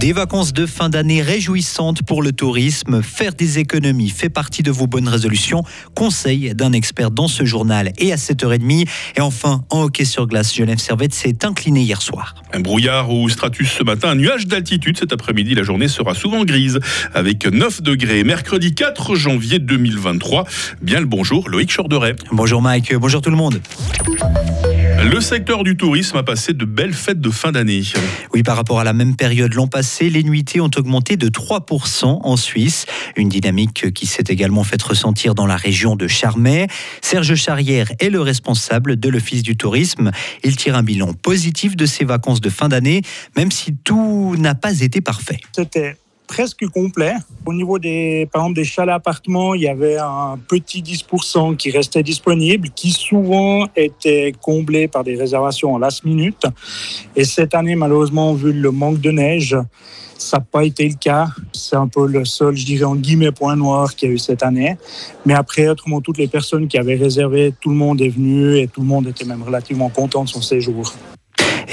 Des vacances de fin d'année réjouissantes pour le tourisme. Faire des économies fait partie de vos bonnes résolutions. Conseil d'un expert dans ce journal et à 7h30. Et enfin, en hockey sur glace, Genève Servette s'est incliné hier soir. Un brouillard ou stratus ce matin, un nuage d'altitude cet après-midi. La journée sera souvent grise avec 9 degrés. Mercredi 4 janvier 2023. Bien le bonjour, Loïc Chorderet. Bonjour Mike, bonjour tout le monde. Le secteur du tourisme a passé de belles fêtes de fin d'année. Oui, par rapport à la même période l'an passé, les nuitées ont augmenté de 3% en Suisse. Une dynamique qui s'est également faite ressentir dans la région de Charmey. Serge Charrière est le responsable de l'Office du tourisme. Il tire un bilan positif de ses vacances de fin d'année, même si tout n'a pas été parfait. C'était presque complet. Au niveau des, par exemple, des chalets appartements, il y avait un petit 10% qui restait disponible, qui souvent était comblé par des réservations en last minute. Et cette année, malheureusement, vu le manque de neige, ça n'a pas été le cas. C'est un peu le seul, je dirais, en guillemets, point noir qu'il y a eu cette année. Mais après, autrement, toutes les personnes qui avaient réservé, tout le monde est venu et tout le monde était même relativement content de son séjour.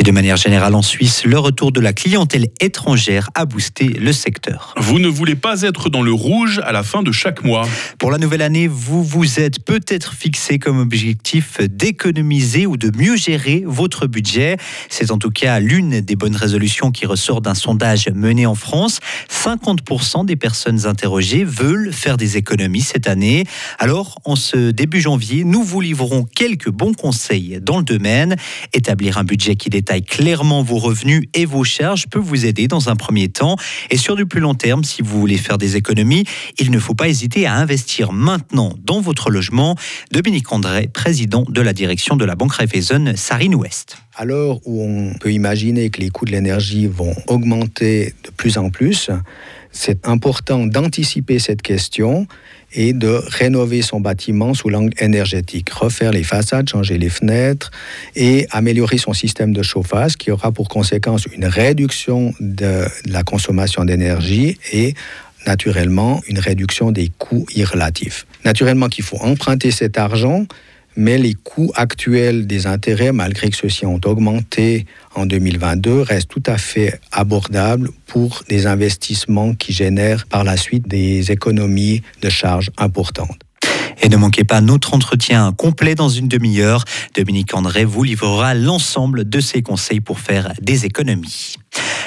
De manière générale en Suisse, le retour de la clientèle étrangère a boosté le secteur. Vous ne voulez pas être dans le rouge à la fin de chaque mois. Pour la nouvelle année, vous vous êtes peut-être fixé comme objectif d'économiser ou de mieux gérer votre budget. C'est en tout cas l'une des bonnes résolutions qui ressort d'un sondage mené en France. 50% des personnes interrogées veulent faire des économies cette année. Alors, en ce début janvier, nous vous livrons quelques bons conseils dans le domaine. Établir un budget qui détaille clairement vos revenus et vos charges peut vous aider dans un premier temps. Et sur du plus long terme, si vous voulez faire des économies, il ne faut pas hésiter à investir maintenant dans votre logement. Dominique André, président de la direction de la Banque Raiffeisen Sarine Ouest. À l'heure où on peut imaginer que les coûts de l'énergie vont augmenter de plus en plus, c'est important d'anticiper cette question et de rénover son bâtiment sous l'angle énergétique, refaire les façades, changer les fenêtres et améliorer son système de chauffage qui aura pour conséquence une réduction de la consommation d'énergie et naturellement une réduction des coûts irrelatifs. Naturellement qu'il faut emprunter cet argent, mais les coûts actuels des intérêts, malgré que ceux-ci ont augmenté en 2022, restent tout à fait abordables pour des investissements qui génèrent par la suite des économies de charges importantes. Et ne manquez pas notre entretien complet dans une demi-heure. Dominique André vous livrera l'ensemble de ses conseils pour faire des économies.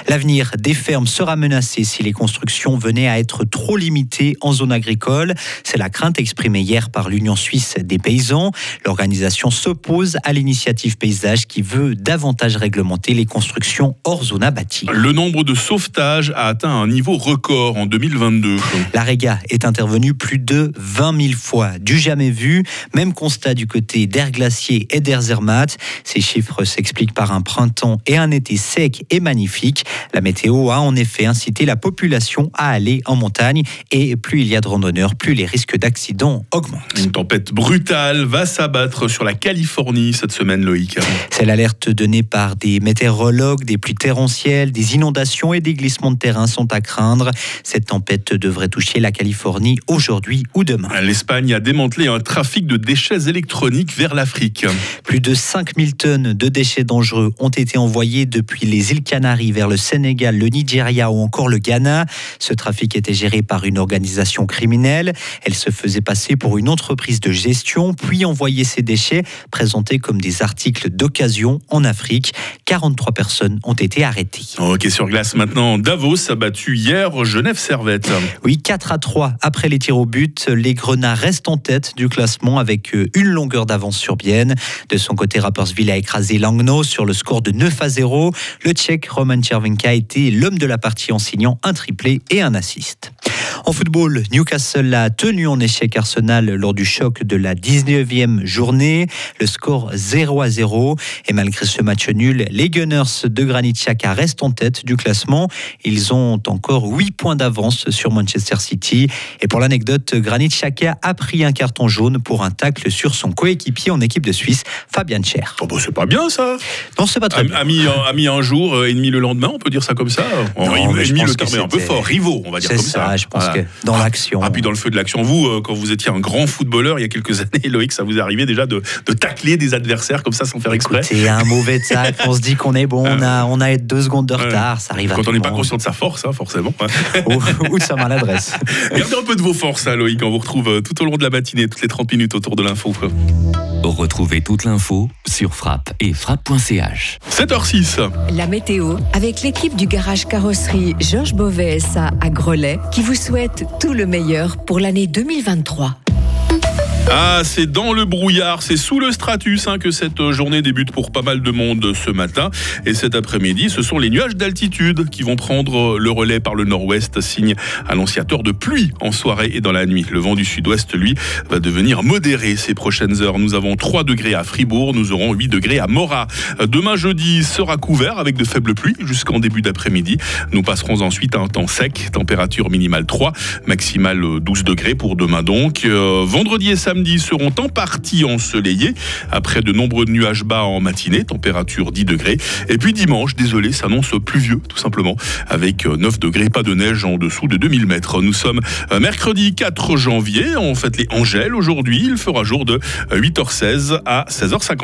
L'avenir des fermes sera menacé si les constructions venaient à être trop limitées en zone agricole. C'est la crainte exprimée hier par l'Union suisse des paysans. L'organisation s'oppose à l'initiative paysage qui veut davantage réglementer les constructions hors zone abattie. Le nombre de sauvetages a atteint un niveau record en 2022. La Réga est intervenue plus de 20 000 fois, du jamais vu. Même constat du côté d'Air Glacier et d'Air Zermatt. Ces chiffres s'expliquent par un printemps et un été sec et magnifique. La météo a en effet incité la population à aller en montagne et plus il y a de randonneurs, plus les risques d'accidents augmentent. Une tempête brutale va s'abattre sur la Californie cette semaine, Loïc. C'est l'alerte donnée par des météorologues, des pluies torrentielles, des inondations et des glissements de terrain sont à craindre. Cette tempête devrait toucher la Californie aujourd'hui ou demain. L'Espagne a démantelé un trafic de déchets électroniques vers l'Afrique. Plus de 5000 tonnes de déchets dangereux ont été envoyés depuis les îles Canaries vers le Sénégal, le Nigeria ou encore le Ghana. Ce trafic était géré par une organisation criminelle. Elle se faisait passer pour une entreprise de gestion, puis envoyait ses déchets présentés comme des articles d'occasion en Afrique. 43 personnes ont été arrêtées. Ok, sur glace maintenant. Davos a battu hier Genève Servette. Oui, 4 à 3 après les tirs au but. Les Grenats restent en tête du classement avec euh, une longueur d'avance sur Bienne. De son côté, Rapperswil a écrasé Langnau sur le score de 9 à 0. Le Tchèque Roman Chervin a été l'homme de la partie en signant un triplé et un assist. En football, Newcastle a tenu en échec Arsenal lors du choc de la 19e journée. Le score 0 à 0. Et malgré ce match nul, les Gunners de Granit Xhaka restent en tête du classement. Ils ont encore 8 points d'avance sur Manchester City. Et pour l'anecdote, Granit Xhaka a pris un carton jaune pour un tacle sur son coéquipier en équipe de Suisse, Fabian Cher. Oh bah c'est pas bien ça. Non, c'est pas très bien. A mis, a mis un jour, euh, ennemi le lendemain, on peut dire ça comme ça. Non, ennemi, le terme est un peu fort. Rivaux, on va dire comme ça. ça, je pense que dans l'action. Ah, puis dans le feu de l'action, vous, euh, quand vous étiez un grand footballeur il y a quelques années, Loïc, ça vous est arrivé déjà de, de tacler des adversaires comme ça sans faire exprès C'est un mauvais tac, on se dit qu'on est bon, on a, on a deux secondes de retard, ça arrive à Quand tout on n'est pas conscient de sa force, hein, forcément. ou, ou de sa maladresse. Gardez un peu de vos forces, hein, Loïc. On vous retrouve euh, tout au long de la matinée, toutes les 30 minutes autour de l'info. Retrouvez toute l'info sur frappe et frappe.ch. 7h06. La météo avec l'équipe du garage carrosserie Georges Beauvais SA à Grelais qui vous souhaite tout le meilleur pour l'année 2023. Ah, c'est dans le brouillard, c'est sous le stratus hein, que cette journée débute pour pas mal de monde ce matin. Et cet après-midi, ce sont les nuages d'altitude qui vont prendre le relais par le nord-ouest, signe annonciateur de pluie en soirée et dans la nuit. Le vent du sud-ouest, lui, va devenir modéré ces prochaines heures. Nous avons 3 degrés à Fribourg, nous aurons 8 degrés à Morat. Demain jeudi sera couvert avec de faibles pluies jusqu'en début d'après-midi. Nous passerons ensuite à un temps sec, température minimale 3, maximale 12 degrés pour demain donc. Euh, vendredi et samedi seront en partie ensoleillés, après de nombreux nuages bas en matinée, température 10 degrés. Et puis dimanche, désolé, s'annonce pluvieux, tout simplement, avec 9 degrés, pas de neige en dessous de 2000 mètres. Nous sommes euh, mercredi 4 janvier, on fête les Angèles aujourd'hui, il fera jour de 8h16 à 16h50.